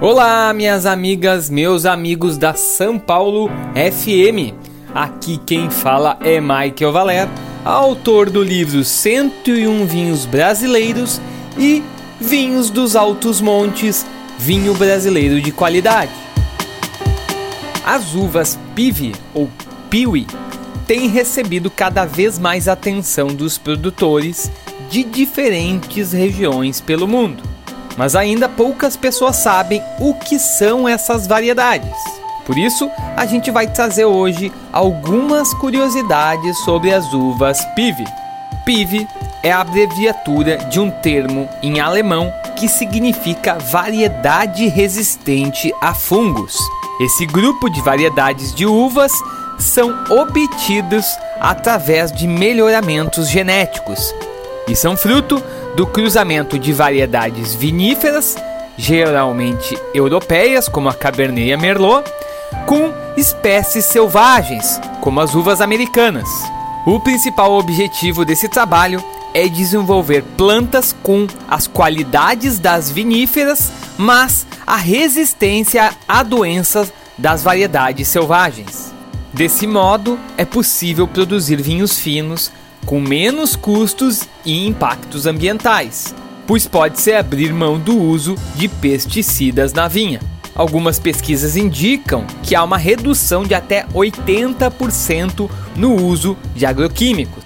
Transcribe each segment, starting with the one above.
Olá, minhas amigas, meus amigos da São Paulo FM. Aqui quem fala é Michael Valer, autor do livro 101 Vinhos Brasileiros e Vinhos dos Altos Montes, vinho brasileiro de qualidade. As uvas Pive ou Piwi têm recebido cada vez mais atenção dos produtores de diferentes regiões pelo mundo mas ainda poucas pessoas sabem o que são essas variedades. Por isso, a gente vai trazer hoje algumas curiosidades sobre as uvas Pive. Pive é a abreviatura de um termo em alemão que significa variedade resistente a fungos. Esse grupo de variedades de uvas são obtidos através de melhoramentos genéticos e são fruto do cruzamento de variedades viníferas, geralmente europeias, como a Cabernet Merlot, com espécies selvagens, como as uvas americanas. O principal objetivo desse trabalho é desenvolver plantas com as qualidades das viníferas, mas a resistência a doenças das variedades selvagens. Desse modo, é possível produzir vinhos finos com menos custos e impactos ambientais, pois pode-se abrir mão do uso de pesticidas na vinha. Algumas pesquisas indicam que há uma redução de até 80% no uso de agroquímicos.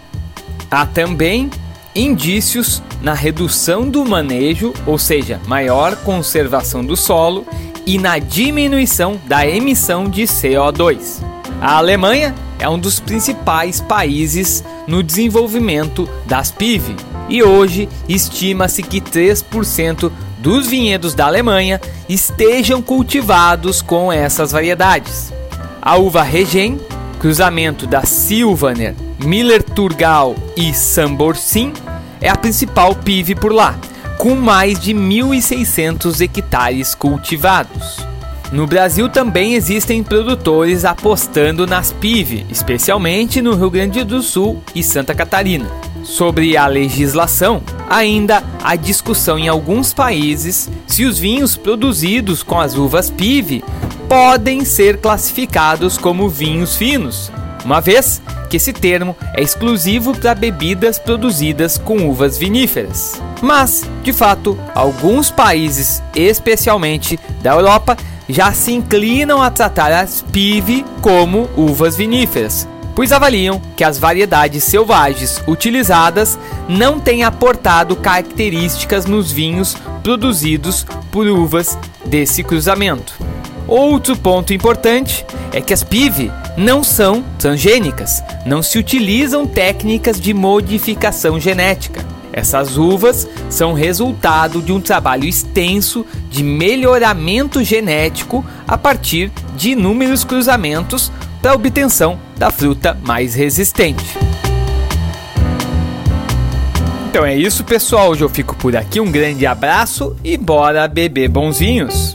Há também indícios na redução do manejo, ou seja, maior conservação do solo e na diminuição da emissão de CO2. A Alemanha é um dos principais países no desenvolvimento das PIV e hoje estima-se que 3% dos vinhedos da Alemanha estejam cultivados com essas variedades. A uva Regen, cruzamento da Silvaner, Miller Turgal e Samborsim, é a principal PIV por lá, com mais de 1.600 hectares cultivados. No Brasil também existem produtores apostando nas PIV, especialmente no Rio Grande do Sul e Santa Catarina. Sobre a legislação, ainda há discussão em alguns países se os vinhos produzidos com as uvas PIV podem ser classificados como vinhos finos, uma vez que esse termo é exclusivo para bebidas produzidas com uvas viníferas. Mas, de fato, alguns países, especialmente da Europa, já se inclinam a tratar as pive como uvas viníferas, pois avaliam que as variedades selvagens utilizadas não têm aportado características nos vinhos produzidos por uvas desse cruzamento. Outro ponto importante é que as pive não são transgênicas, não se utilizam técnicas de modificação genética. Essas uvas são resultado de um trabalho extenso de melhoramento genético a partir de inúmeros cruzamentos para obtenção da fruta mais resistente. Então é isso, pessoal. Hoje eu fico por aqui. Um grande abraço e bora beber bonzinhos!